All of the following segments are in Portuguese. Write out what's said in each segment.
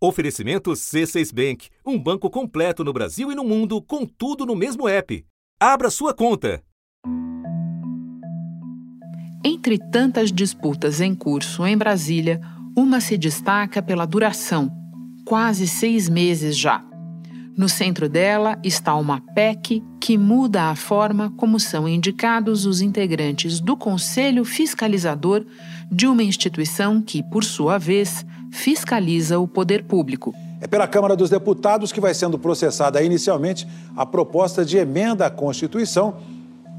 Oferecimento C6 Bank, um banco completo no Brasil e no mundo, com tudo no mesmo app. Abra sua conta. Entre tantas disputas em curso em Brasília, uma se destaca pela duração quase seis meses já. No centro dela está uma PEC que muda a forma como são indicados os integrantes do Conselho Fiscalizador de uma instituição que, por sua vez, fiscaliza o poder público. É pela Câmara dos Deputados que vai sendo processada inicialmente a proposta de emenda à Constituição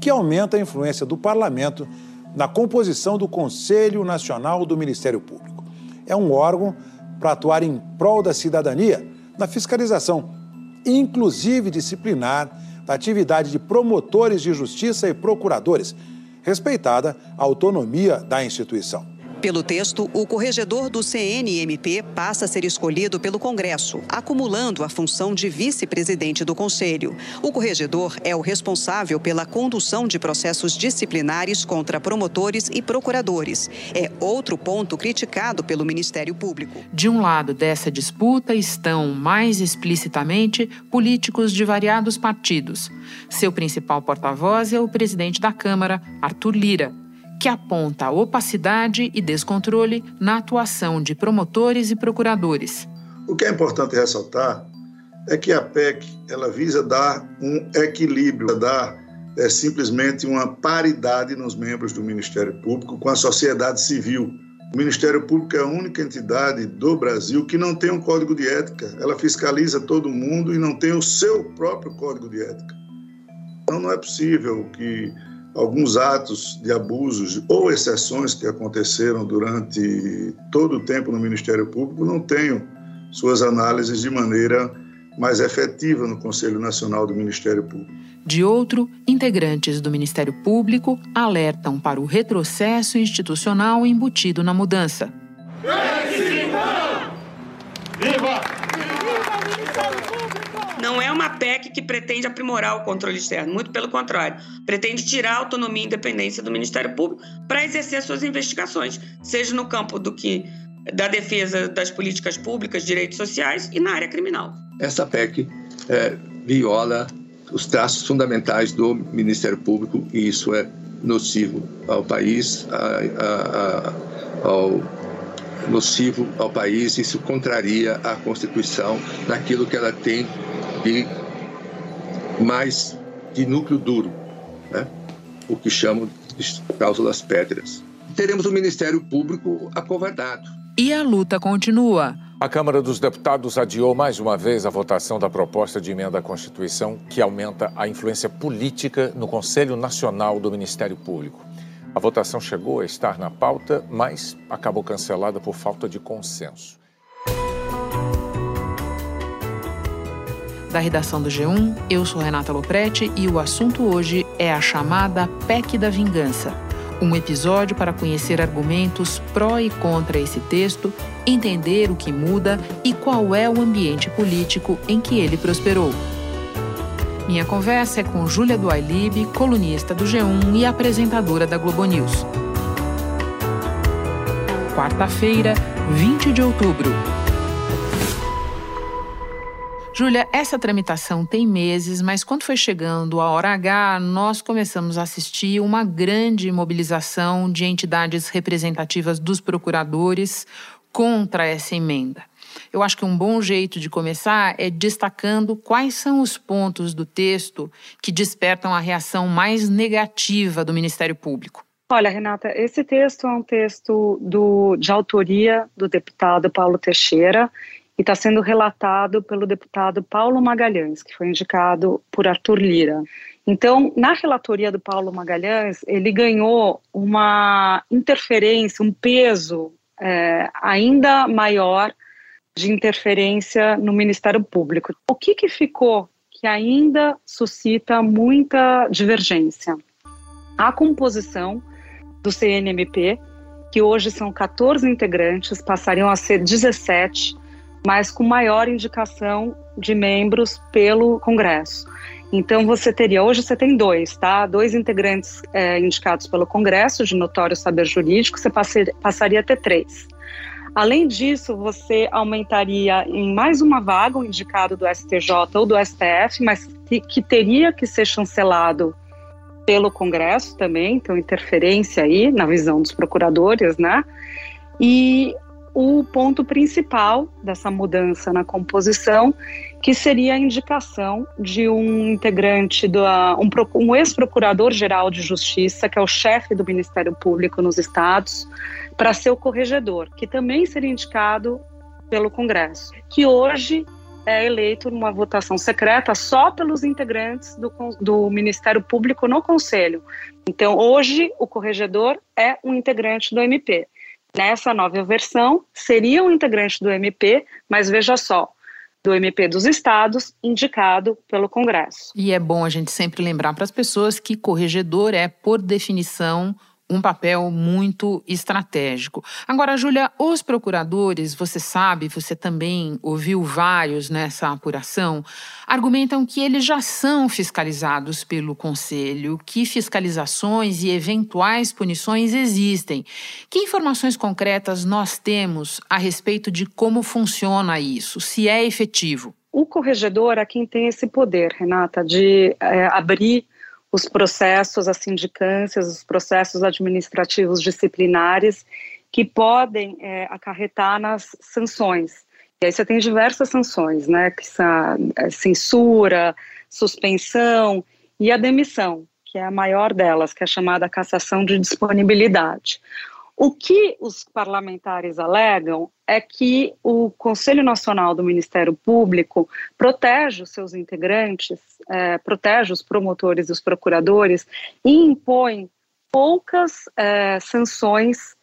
que aumenta a influência do parlamento na composição do Conselho Nacional do Ministério Público. É um órgão para atuar em prol da cidadania na fiscalização, inclusive disciplinar, da atividade de promotores de justiça e procuradores, respeitada a autonomia da instituição. Pelo texto, o corregedor do CNMP passa a ser escolhido pelo Congresso, acumulando a função de vice-presidente do Conselho. O corregedor é o responsável pela condução de processos disciplinares contra promotores e procuradores. É outro ponto criticado pelo Ministério Público. De um lado dessa disputa estão, mais explicitamente, políticos de variados partidos. Seu principal porta-voz é o presidente da Câmara, Arthur Lira que aponta opacidade e descontrole na atuação de promotores e procuradores. O que é importante ressaltar é que a PEC ela visa dar um equilíbrio, dar é, simplesmente uma paridade nos membros do Ministério Público com a sociedade civil. O Ministério Público é a única entidade do Brasil que não tem um código de ética. Ela fiscaliza todo mundo e não tem o seu próprio código de ética. Então não é possível que alguns atos de abusos ou exceções que aconteceram durante todo o tempo no Ministério Público não tenham suas análises de maneira mais efetiva no Conselho Nacional do Ministério Público. De outro, integrantes do Ministério Público alertam para o retrocesso institucional embutido na mudança. Viva! Uma PEC que pretende aprimorar o controle externo, muito pelo contrário, pretende tirar a autonomia e independência do Ministério Público para exercer suas investigações, seja no campo do que da defesa das políticas públicas, direitos sociais e na área criminal. Essa PEC é, viola os traços fundamentais do Ministério Público e isso é nocivo ao país, a, a, a, ao nocivo ao país, isso contraria a Constituição naquilo que ela tem de mais de núcleo duro, né? o que chamam de cláusulas pétreas. Teremos o Ministério Público acovardado. E a luta continua. A Câmara dos Deputados adiou mais uma vez a votação da proposta de emenda à Constituição que aumenta a influência política no Conselho Nacional do Ministério Público. A votação chegou a estar na pauta, mas acabou cancelada por falta de consenso. Da redação do G1, eu sou Renata Loprete e o assunto hoje é a chamada PEC da Vingança. Um episódio para conhecer argumentos pró e contra esse texto, entender o que muda e qual é o ambiente político em que ele prosperou. Minha conversa é com Júlia Duailib, colunista do G1 e apresentadora da Globo News. Quarta-feira, 20 de outubro. Júlia, essa tramitação tem meses, mas quando foi chegando a hora H, nós começamos a assistir uma grande mobilização de entidades representativas dos procuradores contra essa emenda. Eu acho que um bom jeito de começar é destacando quais são os pontos do texto que despertam a reação mais negativa do Ministério Público. Olha, Renata, esse texto é um texto do, de autoria do deputado Paulo Teixeira e está sendo relatado pelo deputado Paulo Magalhães, que foi indicado por Arthur Lira. Então, na relatoria do Paulo Magalhães, ele ganhou uma interferência, um peso é, ainda maior de interferência no Ministério Público. O que, que ficou que ainda suscita muita divergência? A composição do CNMP, que hoje são 14 integrantes, passariam a ser 17 mas com maior indicação de membros pelo Congresso. Então você teria, hoje você tem dois, tá? Dois integrantes é, indicados pelo Congresso de notório saber jurídico, você passaria a ter três. Além disso, você aumentaria em mais uma vaga o indicado do STJ ou do STF, mas que, que teria que ser chancelado pelo Congresso também, então interferência aí na visão dos procuradores, né? E o ponto principal dessa mudança na composição, que seria a indicação de um integrante, do, um, um ex-procurador-geral de justiça, que é o chefe do Ministério Público nos estados, para ser o corregedor, que também seria indicado pelo Congresso, que hoje é eleito numa votação secreta só pelos integrantes do, do Ministério Público no Conselho. Então, hoje, o corregedor é um integrante do MP. Nessa nova versão, seria um integrante do MP, mas veja só, do MP dos estados, indicado pelo Congresso. E é bom a gente sempre lembrar para as pessoas que corregedor é, por definição, um papel muito estratégico. Agora, Júlia, os procuradores, você sabe, você também ouviu vários nessa apuração, argumentam que eles já são fiscalizados pelo Conselho, que fiscalizações e eventuais punições existem. Que informações concretas nós temos a respeito de como funciona isso, se é efetivo? O corregedor é quem tem esse poder, Renata, de é, abrir os processos, as sindicâncias, os processos administrativos disciplinares que podem é, acarretar nas sanções. E aí você tem diversas sanções, né, que são é, censura, suspensão e a demissão, que é a maior delas, que é chamada cassação de disponibilidade. O que os parlamentares alegam é que o Conselho Nacional do Ministério Público protege os seus integrantes, é, protege os promotores e os procuradores e impõe poucas é, sanções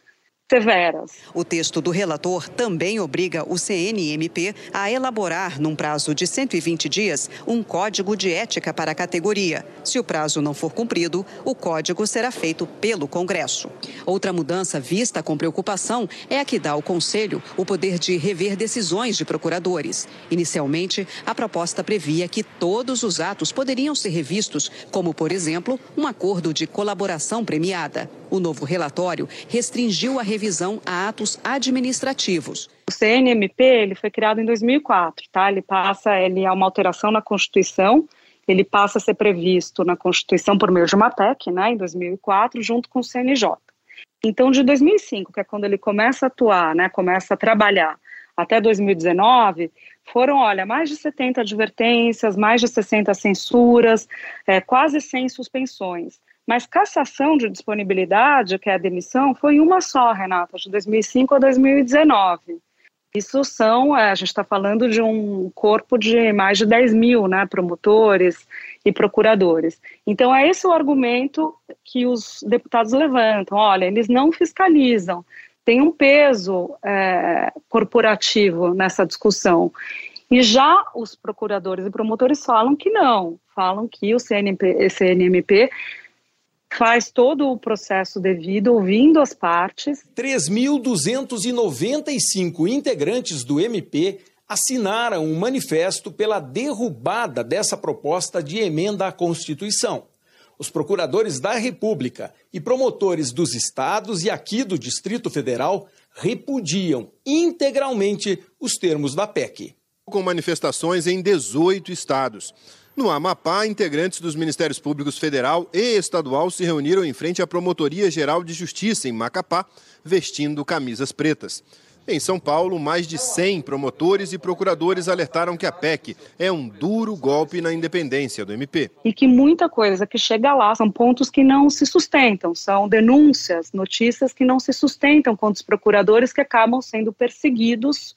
severas. O texto do relator também obriga o CNMP a elaborar, num prazo de 120 dias, um código de ética para a categoria. Se o prazo não for cumprido, o código será feito pelo Congresso. Outra mudança vista com preocupação é a que dá ao Conselho o poder de rever decisões de procuradores. Inicialmente, a proposta previa que todos os atos poderiam ser revistos, como, por exemplo, um acordo de colaboração premiada. O novo relatório restringiu a revisão a atos administrativos. O CNMP ele foi criado em 2004, tá? Ele passa, ele é uma alteração na Constituição, ele passa a ser previsto na Constituição por meio de uma PEC, né, em 2004, junto com o CNJ. Então, de 2005, que é quando ele começa a atuar, né, começa a trabalhar, até 2019, foram, olha, mais de 70 advertências, mais de 60 censuras, é, quase 100 suspensões. Mas cassação de disponibilidade, que é a demissão, foi uma só, Renata, de 2005 a 2019. Isso são, é, a gente está falando de um corpo de mais de 10 mil né, promotores e procuradores. Então, é esse o argumento que os deputados levantam. Olha, eles não fiscalizam, tem um peso é, corporativo nessa discussão. E já os procuradores e promotores falam que não, falam que o CNP, CNMP faz todo o processo devido, ouvindo as partes. 3.295 integrantes do MP assinaram um manifesto pela derrubada dessa proposta de emenda à Constituição. Os procuradores da República e promotores dos estados e aqui do Distrito Federal repudiam integralmente os termos da PEC. Com manifestações em 18 estados. No Amapá, integrantes dos Ministérios Públicos Federal e Estadual se reuniram em frente à Promotoria Geral de Justiça, em Macapá, vestindo camisas pretas. Em São Paulo, mais de 100 promotores e procuradores alertaram que a PEC é um duro golpe na independência do MP. E que muita coisa que chega lá são pontos que não se sustentam, são denúncias, notícias que não se sustentam contra os procuradores que acabam sendo perseguidos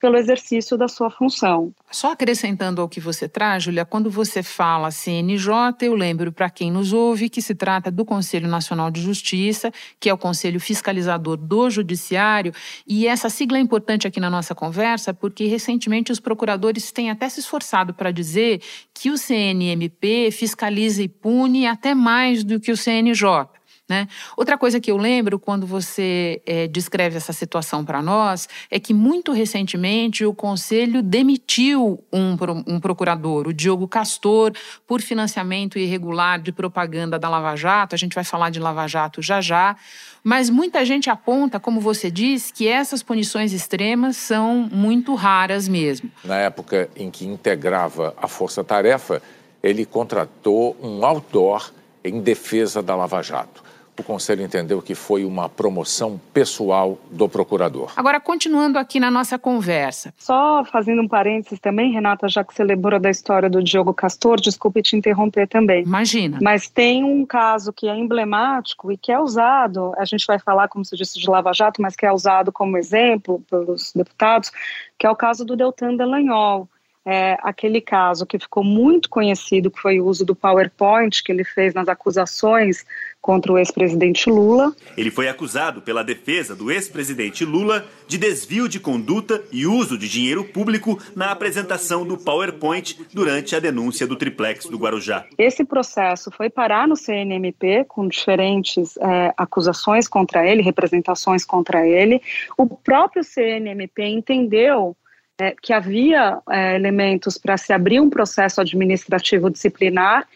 pelo exercício da sua função. Só acrescentando ao que você traz, Julia, quando você fala CNJ, eu lembro para quem nos ouve que se trata do Conselho Nacional de Justiça, que é o Conselho Fiscalizador do Judiciário, e essa sigla é importante aqui na nossa conversa, porque recentemente os procuradores têm até se esforçado para dizer que o CNMP fiscaliza e pune até mais do que o CNJ. Né? Outra coisa que eu lembro quando você é, descreve essa situação para nós é que muito recentemente o Conselho demitiu um, um, procurador, o Diogo Castor, por financiamento irregular de propaganda da Lava Jato. A gente vai falar de Lava Jato já já. Mas muita gente aponta, como você diz, que essas punições extremas são muito raras mesmo. Na época em que integrava a Força Tarefa, ele contratou um outdoor em defesa da Lava Jato o Conselho entendeu que foi uma promoção pessoal do procurador. Agora, continuando aqui na nossa conversa. Só fazendo um parênteses também, Renata, já que você lembrou da história do Diogo Castor, desculpe te interromper também. Imagina. Mas tem um caso que é emblemático e que é usado, a gente vai falar, como se disse, de Lava Jato, mas que é usado como exemplo pelos deputados, que é o caso do Deltan Dallagnol é, aquele caso que ficou muito conhecido, que foi o uso do PowerPoint que ele fez nas acusações contra o ex-presidente Lula. Ele foi acusado pela defesa do ex-presidente Lula de desvio de conduta e uso de dinheiro público na apresentação do PowerPoint durante a denúncia do triplex do Guarujá. Esse processo foi parar no CNMP com diferentes é, acusações contra ele, representações contra ele. O próprio CNMP entendeu é, que havia é, elementos para se abrir um processo administrativo disciplinar,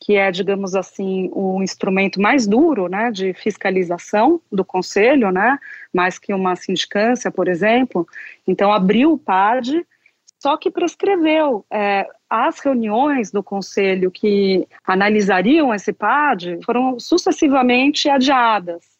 que é, digamos assim, o um instrumento mais duro né, de fiscalização do Conselho, né, mais que uma sindicância, por exemplo. Então, abriu o PAD, só que prescreveu. É, as reuniões do Conselho que analisariam esse PAD foram sucessivamente adiadas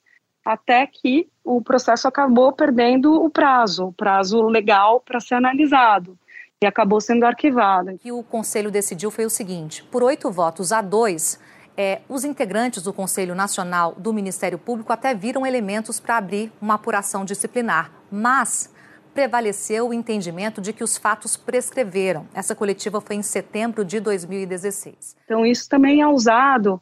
até que o processo acabou perdendo o prazo, o prazo legal para ser analisado. E acabou sendo arquivado. O que o Conselho decidiu foi o seguinte: por oito votos a dois, é, os integrantes do Conselho Nacional do Ministério Público até viram elementos para abrir uma apuração disciplinar, mas prevaleceu o entendimento de que os fatos prescreveram. Essa coletiva foi em setembro de 2016. Então, isso também é usado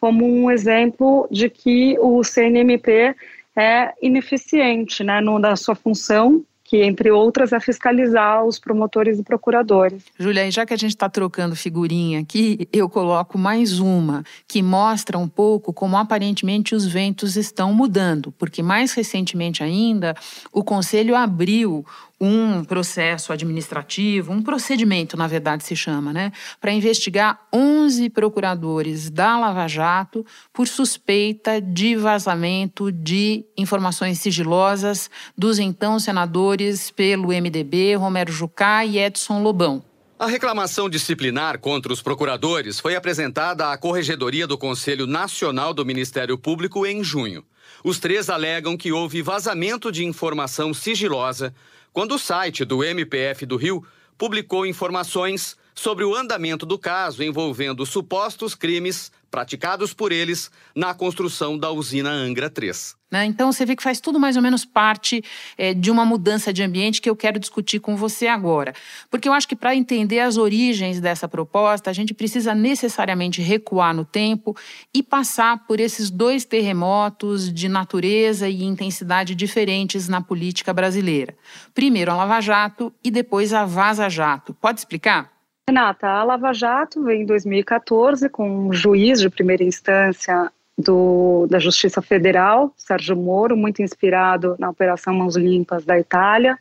como um exemplo de que o CNMP é ineficiente né, no, na sua função que, entre outras, é fiscalizar os promotores e procuradores. Julia, já que a gente está trocando figurinha aqui, eu coloco mais uma que mostra um pouco como aparentemente os ventos estão mudando, porque mais recentemente ainda o Conselho abriu um processo administrativo, um procedimento, na verdade, se chama, né, para investigar 11 procuradores da Lava Jato por suspeita de vazamento de informações sigilosas dos então senadores pelo MDB, Romero Jucá e Edson Lobão. A reclamação disciplinar contra os procuradores foi apresentada à Corregedoria do Conselho Nacional do Ministério Público em junho. Os três alegam que houve vazamento de informação sigilosa quando o site do MPF do Rio publicou informações sobre o andamento do caso envolvendo supostos crimes praticados por eles na construção da usina Angra 3. Né? Então você vê que faz tudo mais ou menos parte é, de uma mudança de ambiente que eu quero discutir com você agora. Porque eu acho que para entender as origens dessa proposta, a gente precisa necessariamente recuar no tempo e passar por esses dois terremotos de natureza e intensidade diferentes na política brasileira. Primeiro a Lava Jato e depois a Vaza Jato. Pode explicar? Renata, a Lava Jato em 2014 com um juiz de primeira instância do, da Justiça Federal, Sérgio Moro, muito inspirado na Operação Mãos Limpas da Itália,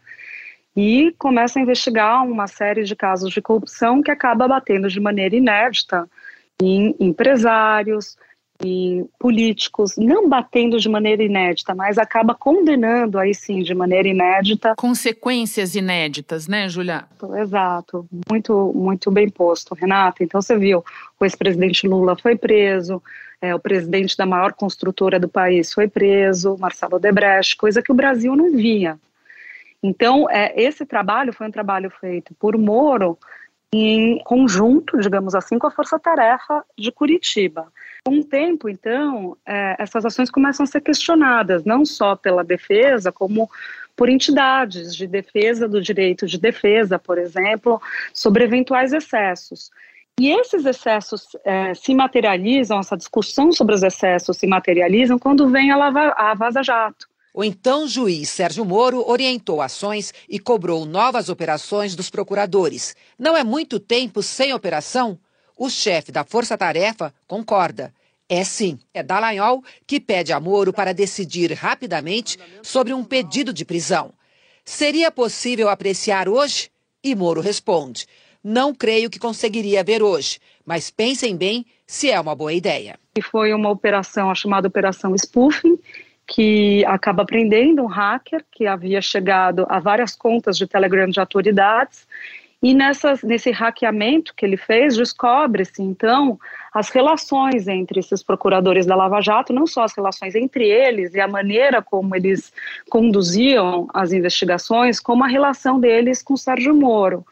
e começa a investigar uma série de casos de corrupção que acaba batendo de maneira inédita em empresários, e políticos, não batendo de maneira inédita, mas acaba condenando aí sim de maneira inédita. Consequências inéditas, né, Julia? Exato, muito, muito bem posto, Renata. Então você viu, o ex-presidente Lula foi preso, é, o presidente da maior construtora do país foi preso, Marcelo Debrecht, coisa que o Brasil não via. Então, é, esse trabalho foi um trabalho feito por Moro em conjunto, digamos assim, com a Força Tarefa de Curitiba. Com o tempo, então, é, essas ações começam a ser questionadas, não só pela defesa, como por entidades de defesa do direito de defesa, por exemplo, sobre eventuais excessos. E esses excessos é, se materializam, essa discussão sobre os excessos se materializam quando vem a, lava, a Vaza Jato. O então juiz Sérgio Moro orientou ações e cobrou novas operações dos procuradores. Não é muito tempo sem operação? O chefe da Força Tarefa concorda. É sim, é Dallagnol que pede a Moro para decidir rapidamente sobre um pedido de prisão. Seria possível apreciar hoje? E Moro responde: Não creio que conseguiria ver hoje, mas pensem bem se é uma boa ideia. Foi uma operação, a chamada Operação Spoofing, que acaba prendendo um hacker que havia chegado a várias contas de Telegram de autoridades e nessas, nesse hackeamento que ele fez, descobre-se, então, as relações entre esses procuradores da Lava Jato, não só as relações entre eles e a maneira como eles conduziam as investigações, como a relação deles com Sérgio Moro.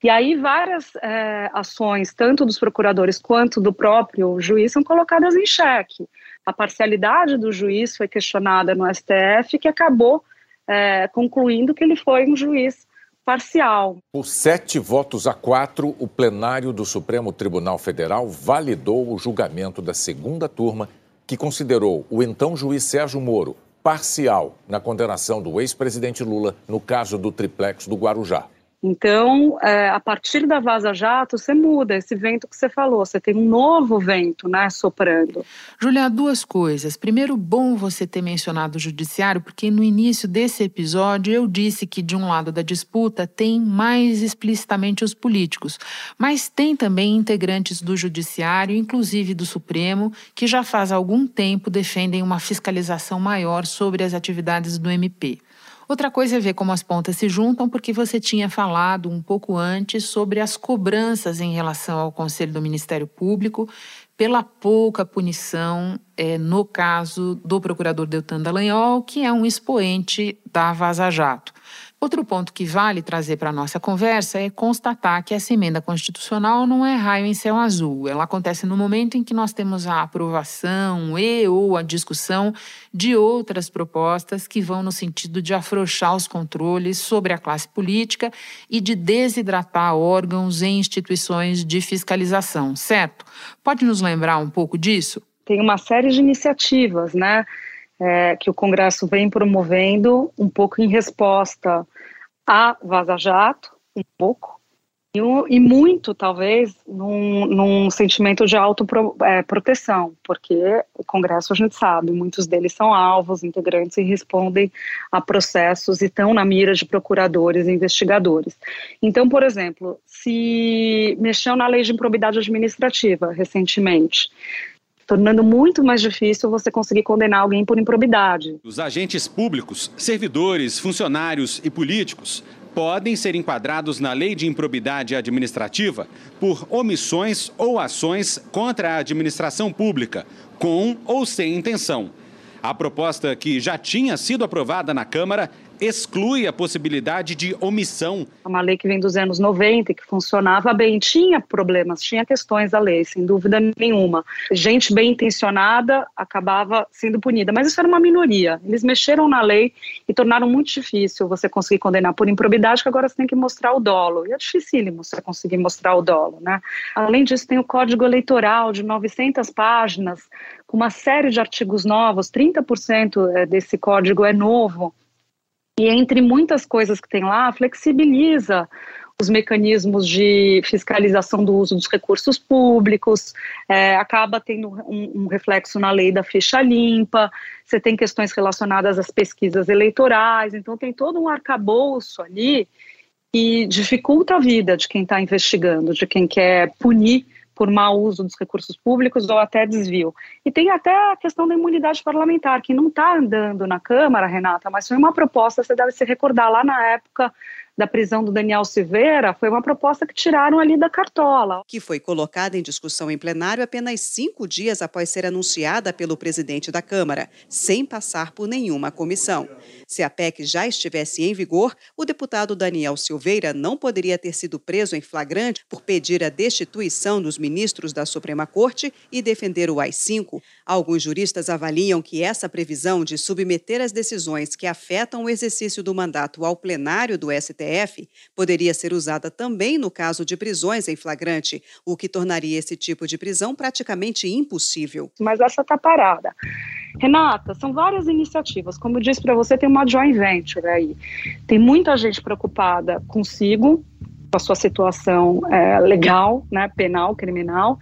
E aí várias é, ações, tanto dos procuradores quanto do próprio juiz, são colocadas em xeque. A parcialidade do juiz foi questionada no STF, que acabou é, concluindo que ele foi um juiz parcial. Por sete votos a quatro, o plenário do Supremo Tribunal Federal validou o julgamento da segunda turma, que considerou o então juiz Sérgio Moro parcial na condenação do ex-presidente Lula no caso do triplex do Guarujá. Então, é, a partir da Vaza Jato, você muda esse vento que você falou, você tem um novo vento né, soprando. Julia, duas coisas. Primeiro, bom você ter mencionado o judiciário, porque no início desse episódio eu disse que de um lado da disputa tem mais explicitamente os políticos, mas tem também integrantes do judiciário, inclusive do Supremo, que já faz algum tempo defendem uma fiscalização maior sobre as atividades do MP. Outra coisa é ver como as pontas se juntam, porque você tinha falado um pouco antes sobre as cobranças em relação ao Conselho do Ministério Público pela pouca punição é, no caso do procurador Deltan Dallagnol, que é um expoente da Vaza Jato. Outro ponto que vale trazer para a nossa conversa é constatar que essa emenda constitucional não é raio em céu azul. Ela acontece no momento em que nós temos a aprovação e ou a discussão de outras propostas que vão no sentido de afrouxar os controles sobre a classe política e de desidratar órgãos e instituições de fiscalização, certo? Pode nos lembrar um pouco disso? Tem uma série de iniciativas, né? É, que o Congresso vem promovendo, um pouco em resposta a Vaza Jato, um pouco, e, e muito, talvez, num, num sentimento de autoproteção, é, porque o Congresso, a gente sabe, muitos deles são alvos, integrantes e respondem a processos e estão na mira de procuradores e investigadores. Então, por exemplo, se mexeu na lei de improbidade administrativa recentemente, tornando muito mais difícil você conseguir condenar alguém por improbidade. Os agentes públicos, servidores, funcionários e políticos podem ser enquadrados na lei de improbidade administrativa por omissões ou ações contra a administração pública, com ou sem intenção. A proposta que já tinha sido aprovada na Câmara exclui a possibilidade de omissão. É uma lei que vem dos anos 90 que funcionava bem, tinha problemas, tinha questões da lei, sem dúvida nenhuma. Gente bem intencionada acabava sendo punida, mas isso era uma minoria. Eles mexeram na lei e tornaram muito difícil você conseguir condenar por improbidade, que agora você tem que mostrar o dolo. E é dificílimo você conseguir mostrar o dolo, né? Além disso, tem o Código Eleitoral de 900 páginas, com uma série de artigos novos, 30% eh, desse código é novo, e entre muitas coisas que tem lá, flexibiliza os mecanismos de fiscalização do uso dos recursos públicos, é, acaba tendo um, um, reflexo na lei da ficha limpa, você tem questões relacionadas às pesquisas eleitorais, então tem todo um arcabouço ali que dificulta a vida de quem está investigando, de quem quer punir por mau uso dos recursos públicos ou até desvio. E tem até a questão da imunidade parlamentar, que não está andando na Câmara, Renata, mas foi uma proposta, você deve se recordar, lá na época da prisão do Daniel Silveira foi uma proposta que tiraram ali da cartola. Que foi colocada em discussão em plenário apenas cinco dias após ser anunciada pelo presidente da Câmara, sem passar por nenhuma comissão. Se a PEC já estivesse em vigor, o deputado Daniel Silveira não poderia ter sido preso em flagrante por pedir a destituição dos ministros da Suprema Corte e defender o AI-5. Alguns juristas avaliam que essa previsão de submeter as decisões que afetam o exercício do mandato ao plenário do STF poderia ser usada também no caso de prisões em flagrante, o que tornaria esse tipo de prisão praticamente impossível. Mas essa está parada. Renata, são várias iniciativas. Como eu disse para você, tem uma joint venture aí. Tem muita gente preocupada consigo, com a sua situação é, legal, né, penal, criminal,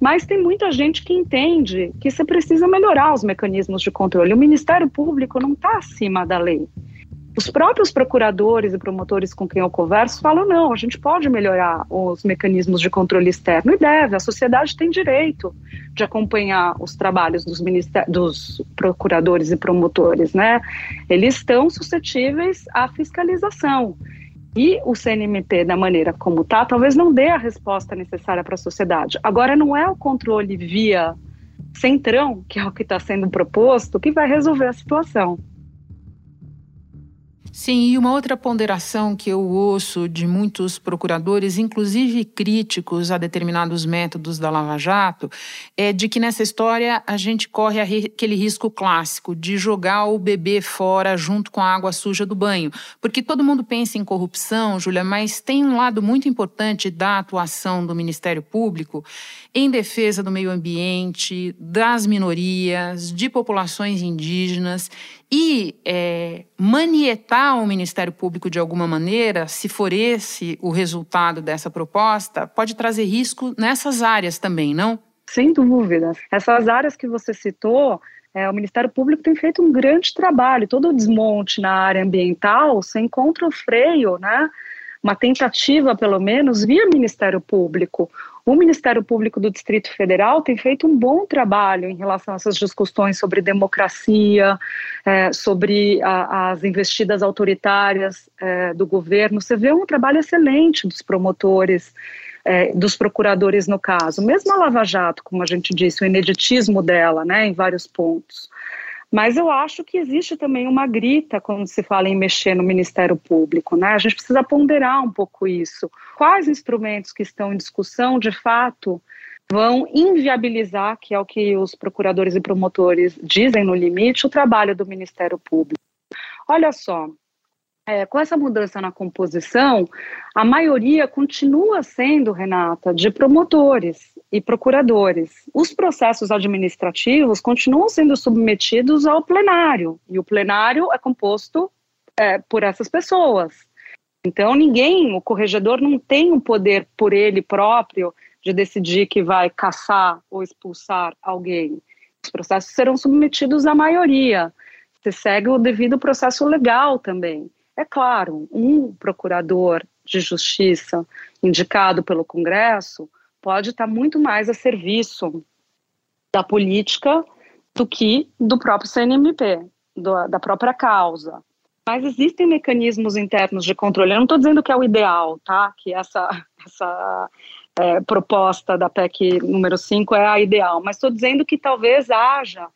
Mas tem muita gente que entende que você precisa melhorar os mecanismos de controle. O Ministério Público não está acima da lei. Os próprios procuradores e promotores com quem eu converso falam: não, a gente pode melhorar os mecanismos de controle externo e deve, a sociedade tem direito de acompanhar os trabalhos dos, dos procuradores e promotores, né? Eles estão suscetíveis à fiscalização. E o CNMP, da maneira como está, talvez não dê a resposta necessária para a sociedade. Agora, não é o controle via centrão, que é o que está sendo proposto, que vai resolver a situação. Sim, e uma outra ponderação que eu ouço de muitos procuradores, inclusive críticos a determinados métodos da Lava Jato, é de que nessa história a gente corre aquele risco clássico de jogar o bebê fora junto com a água suja do banho. Porque todo mundo pensa em corrupção, Júlia, mas tem um lado muito importante da atuação do Ministério Público em defesa do meio ambiente, das minorias, de populações indígenas e é, manietar o Ministério Público de alguma maneira, se for esse o resultado dessa proposta, pode trazer risco nessas áreas também, não? Sem dúvida. Essas áreas que você citou, é, o Ministério Público tem feito um grande trabalho. Todo o desmonte na área ambiental, você encontra o freio, né? Uma tentativa, pelo menos, via Ministério Público. O Ministério Público do Distrito Federal tem feito um bom trabalho em relação a essas discussões sobre democracia, é, sobre a, as investidas autoritárias é, do governo. Você vê um trabalho excelente dos promotores, é, dos procuradores no caso. Mesmo a Lava Jato, como a gente disse, o ineditismo dela, né, em vários pontos. Mas eu acho que existe também uma grita quando se fala em mexer no Ministério Público, né? A gente precisa ponderar um pouco isso. Quais instrumentos que estão em discussão, de fato, vão inviabilizar, que é o que os procuradores e promotores dizem no limite, o trabalho do Ministério Público. Olha só, é, com essa mudança na composição, a maioria continua sendo, Renata, de promotores e procuradores. Os processos administrativos continuam sendo submetidos ao plenário, e o plenário é composto é, por essas pessoas. Então, ninguém, o corregedor não tem o um poder por ele próprio de decidir que vai caçar ou expulsar alguém. Os processos serão submetidos à maioria. Você segue o devido processo legal também. É claro, um procurador de justiça indicado pelo Congresso pode estar muito mais a serviço da política do que do próprio CNMP, do, da própria causa. Mas existem mecanismos internos de controle. Eu não estou dizendo que é o ideal, tá? Que essa, essa é, proposta da PEC número 5 é a ideal, mas estou dizendo que talvez haja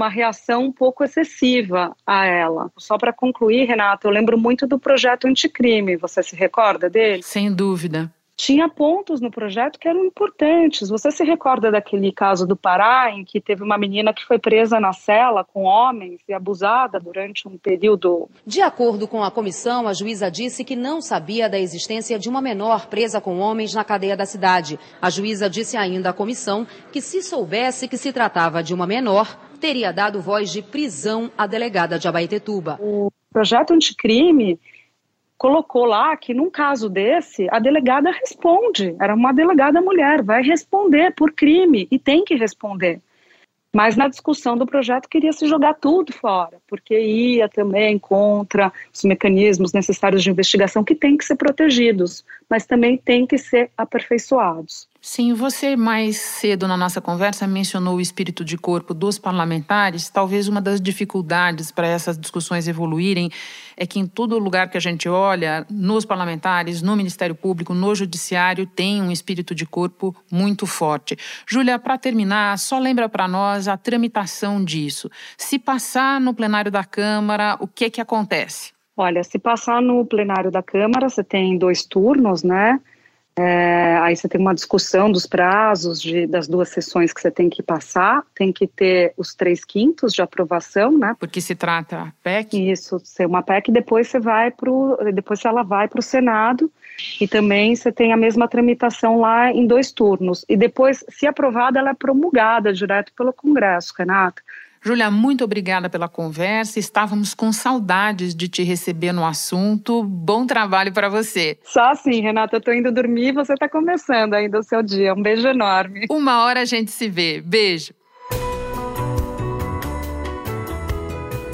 uma reação um pouco excessiva a ela. Só para concluir, Renata, eu lembro muito do projeto anticrime. Você se recorda dele? Sem dúvida tinha pontos no projeto que eram importantes. Você se recorda daquele caso do Pará, em que teve uma menina que foi presa na cela com homens e abusada durante um período? De acordo com a comissão, a juíza disse que não sabia da existência de uma menor presa com homens na cadeia da cidade. A juíza disse ainda à comissão que, se soubesse que se tratava de uma menor, teria dado voz de prisão à delegada de Abaetetuba. O projeto anticrime colocou lá que num caso desse a delegada responde, era uma delegada mulher, vai responder por crime e tem que responder. Mas na discussão do projeto queria se jogar tudo fora, porque ia também contra os mecanismos necessários de investigação que têm que ser protegidos, mas também têm que ser aperfeiçoados. Sim, você mais cedo na nossa conversa mencionou o espírito de corpo dos parlamentares. Talvez uma das dificuldades para essas discussões evoluírem é que em todo lugar que a gente olha, nos parlamentares, no Ministério Público, no Judiciário, tem um espírito de corpo muito forte. Júlia, para terminar, só lembra para nós a tramitação disso. Se passar no plenário da Câmara, o que que acontece? Olha, se passar no plenário da Câmara, você tem dois turnos, né? É, aí você tem uma discussão dos prazos de, das duas sessões que você tem que passar, tem que ter os três quintos de aprovação, né? Porque se trata PEC? Isso, ser uma PEC, depois você vai pro, depois ela vai para o Senado e também você tem a mesma tramitação lá em dois turnos. E depois, se aprovada, ela é promulgada direto pelo Congresso, Renata. Júlia, muito obrigada pela conversa. Estávamos com saudades de te receber no assunto. Bom trabalho para você. Só assim, Renata, eu tô indo dormir e você está começando ainda o seu dia. Um beijo enorme. Uma hora a gente se vê. Beijo.